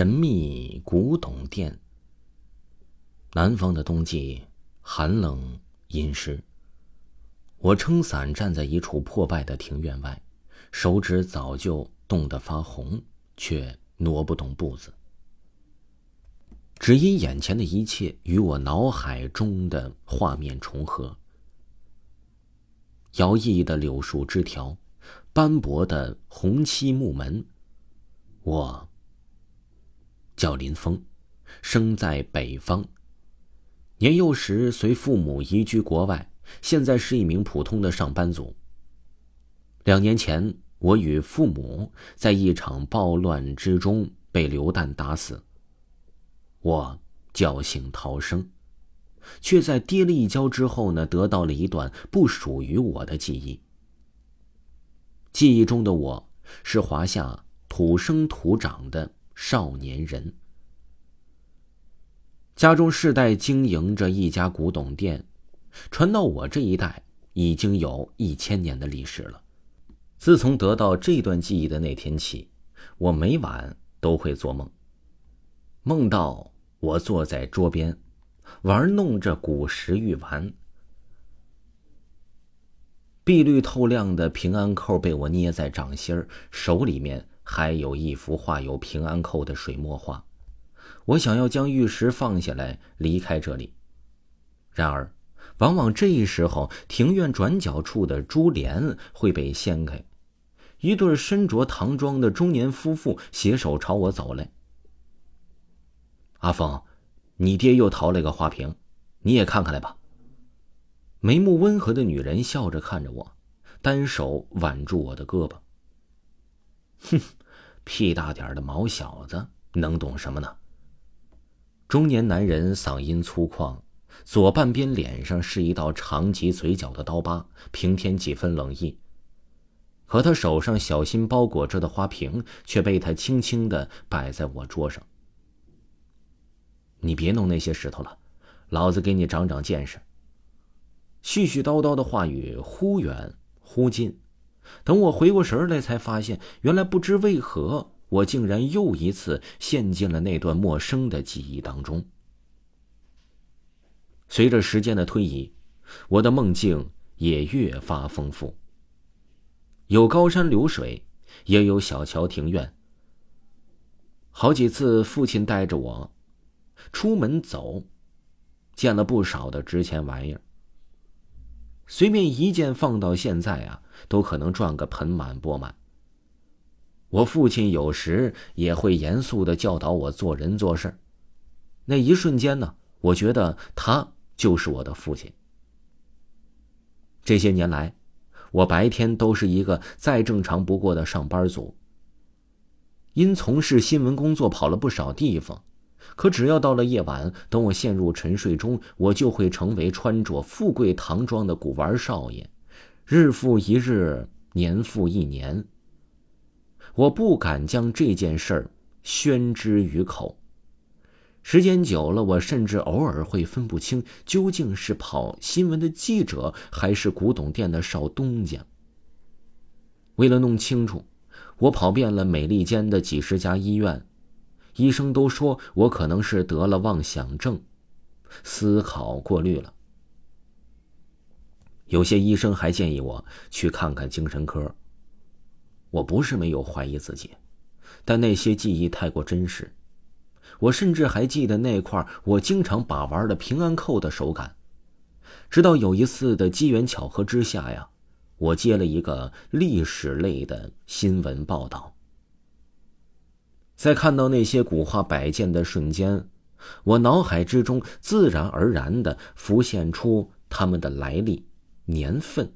神秘古董店。南方的冬季寒冷阴湿。我撑伞站在一处破败的庭院外，手指早就冻得发红，却挪不动步子。只因眼前的一切与我脑海中的画面重合：摇曳的柳树枝条，斑驳的红漆木门。我。叫林峰，生在北方。年幼时随父母移居国外，现在是一名普通的上班族。两年前，我与父母在一场暴乱之中被流弹打死。我侥幸逃生，却在跌了一跤之后呢，得到了一段不属于我的记忆。记忆中的我是华夏土生土长的。少年人，家中世代经营着一家古董店，传到我这一代已经有一千年的历史了。自从得到这段记忆的那天起，我每晚都会做梦，梦到我坐在桌边，玩弄着古石玉丸，碧绿透亮的平安扣被我捏在掌心儿，手里面。还有一幅画有平安扣的水墨画，我想要将玉石放下来离开这里，然而，往往这时候庭院转角处的珠帘会被掀开，一对身着唐装的中年夫妇携手朝我走来。阿峰，你爹又淘了个花瓶，你也看看来吧。眉目温和的女人笑着看着我，单手挽住我的胳膊。哼。屁大点的毛小子能懂什么呢？中年男人嗓音粗犷，左半边脸上是一道长及嘴角的刀疤，平添几分冷意。可他手上小心包裹着的花瓶却被他轻轻的摆在我桌上。你别弄那些石头了，老子给你长长见识。絮絮叨叨的话语忽远忽近。等我回过神来，才发现原来不知为何，我竟然又一次陷进了那段陌生的记忆当中。随着时间的推移，我的梦境也越发丰富。有高山流水，也有小桥庭院。好几次，父亲带着我出门走，见了不少的值钱玩意儿。随便一件放到现在啊。都可能赚个盆满钵满。我父亲有时也会严肃的教导我做人做事。那一瞬间呢，我觉得他就是我的父亲。这些年来，我白天都是一个再正常不过的上班族。因从事新闻工作跑了不少地方，可只要到了夜晚，等我陷入沉睡中，我就会成为穿着富贵唐装的古玩少爷。日复一日，年复一年。我不敢将这件事儿宣之于口。时间久了，我甚至偶尔会分不清究竟是跑新闻的记者，还是古董店的少东家。为了弄清楚，我跑遍了美利坚的几十家医院，医生都说我可能是得了妄想症，思考过虑了。有些医生还建议我去看看精神科。我不是没有怀疑自己，但那些记忆太过真实。我甚至还记得那块我经常把玩的平安扣的手感。直到有一次的机缘巧合之下呀，我接了一个历史类的新闻报道。在看到那些古画摆件的瞬间，我脑海之中自然而然的浮现出他们的来历。年份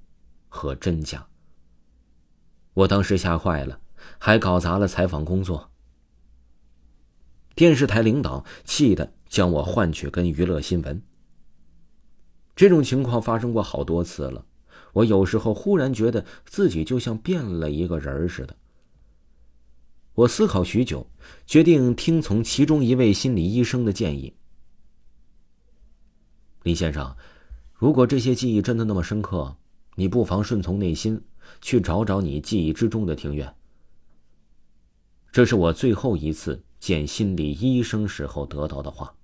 和真假。我当时吓坏了，还搞砸了采访工作。电视台领导气得将我换去跟娱乐新闻。这种情况发生过好多次了，我有时候忽然觉得自己就像变了一个人似的。我思考许久，决定听从其中一位心理医生的建议。李先生。如果这些记忆真的那么深刻，你不妨顺从内心，去找找你记忆之中的庭院。这是我最后一次见心理医生时候得到的话。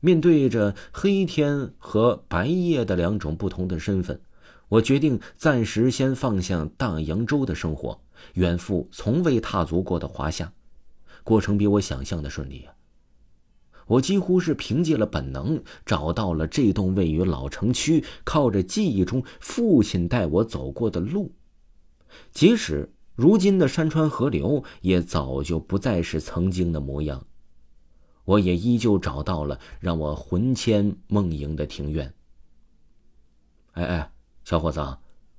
面对着黑天和白夜的两种不同的身份，我决定暂时先放下大洋洲的生活，远赴从未踏足过的华夏。过程比我想象的顺利啊！我几乎是凭借了本能，找到了这栋位于老城区、靠着记忆中父亲带我走过的路。即使如今的山川河流也早就不再是曾经的模样，我也依旧找到了让我魂牵梦萦的庭院。哎哎，小伙子，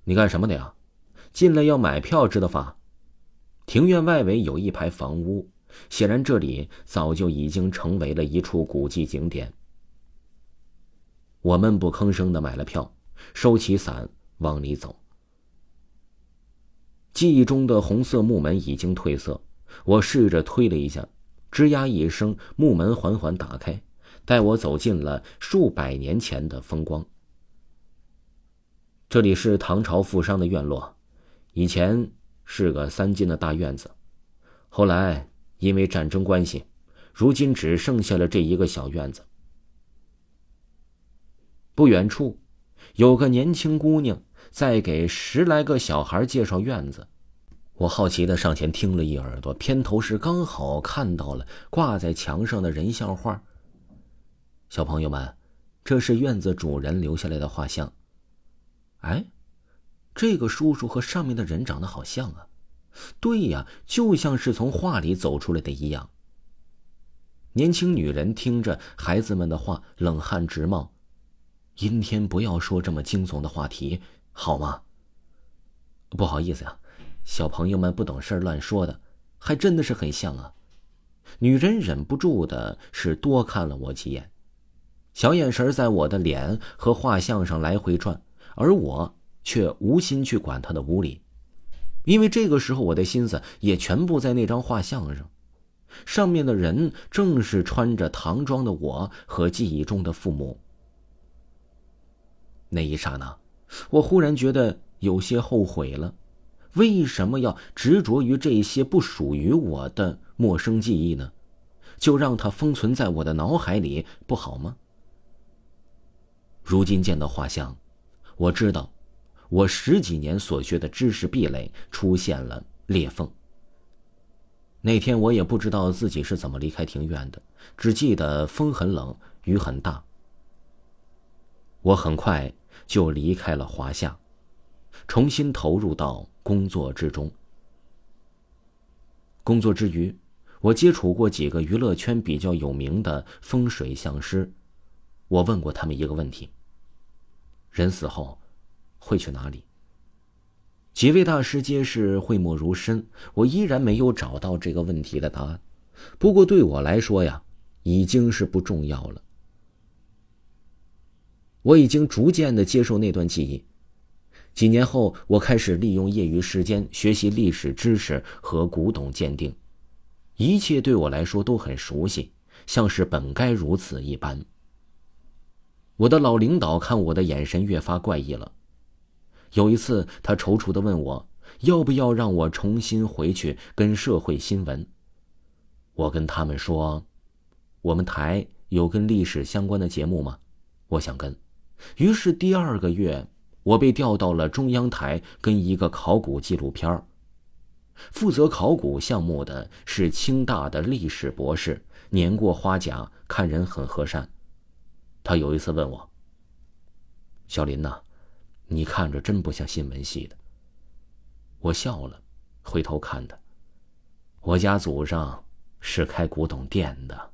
你干什么的呀？进来要买票，知道吧？庭院外围有一排房屋。显然，这里早就已经成为了一处古迹景点。我闷不吭声的买了票，收起伞往里走。记忆中的红色木门已经褪色，我试着推了一下，吱呀一声，木门缓缓打开，带我走进了数百年前的风光。这里是唐朝富商的院落，以前是个三进的大院子，后来。因为战争关系，如今只剩下了这一个小院子。不远处，有个年轻姑娘在给十来个小孩介绍院子。我好奇的上前听了一耳朵，偏头时刚好看到了挂在墙上的人像画。小朋友们，这是院子主人留下来的画像。哎，这个叔叔和上面的人长得好像啊。对呀，就像是从画里走出来的一样。年轻女人听着孩子们的话，冷汗直冒。阴天不要说这么惊悚的话题，好吗？不好意思呀，小朋友们不懂事乱说的，还真的是很像啊。女人忍不住的是多看了我几眼，小眼神在我的脸和画像上来回转，而我却无心去管她的无理。因为这个时候，我的心思也全部在那张画像上，上面的人正是穿着唐装的我和记忆中的父母。那一刹那，我忽然觉得有些后悔了，为什么要执着于这些不属于我的陌生记忆呢？就让它封存在我的脑海里不好吗？如今见到画像，我知道。我十几年所学的知识壁垒出现了裂缝。那天我也不知道自己是怎么离开庭院的，只记得风很冷，雨很大。我很快就离开了华夏，重新投入到工作之中。工作之余，我接触过几个娱乐圈比较有名的风水相师，我问过他们一个问题：人死后。会去哪里？几位大师皆是讳莫如深，我依然没有找到这个问题的答案。不过对我来说呀，已经是不重要了。我已经逐渐的接受那段记忆。几年后，我开始利用业余时间学习历史知识和古董鉴定，一切对我来说都很熟悉，像是本该如此一般。我的老领导看我的眼神越发怪异了。有一次，他踌躇的问我，要不要让我重新回去跟社会新闻。我跟他们说，我们台有跟历史相关的节目吗？我想跟。于是第二个月，我被调到了中央台跟一个考古纪录片负责考古项目的是清大的历史博士，年过花甲，看人很和善。他有一次问我：“小林呐。”你看着真不像新闻系的。我笑了，回头看他。我家祖上是开古董店的。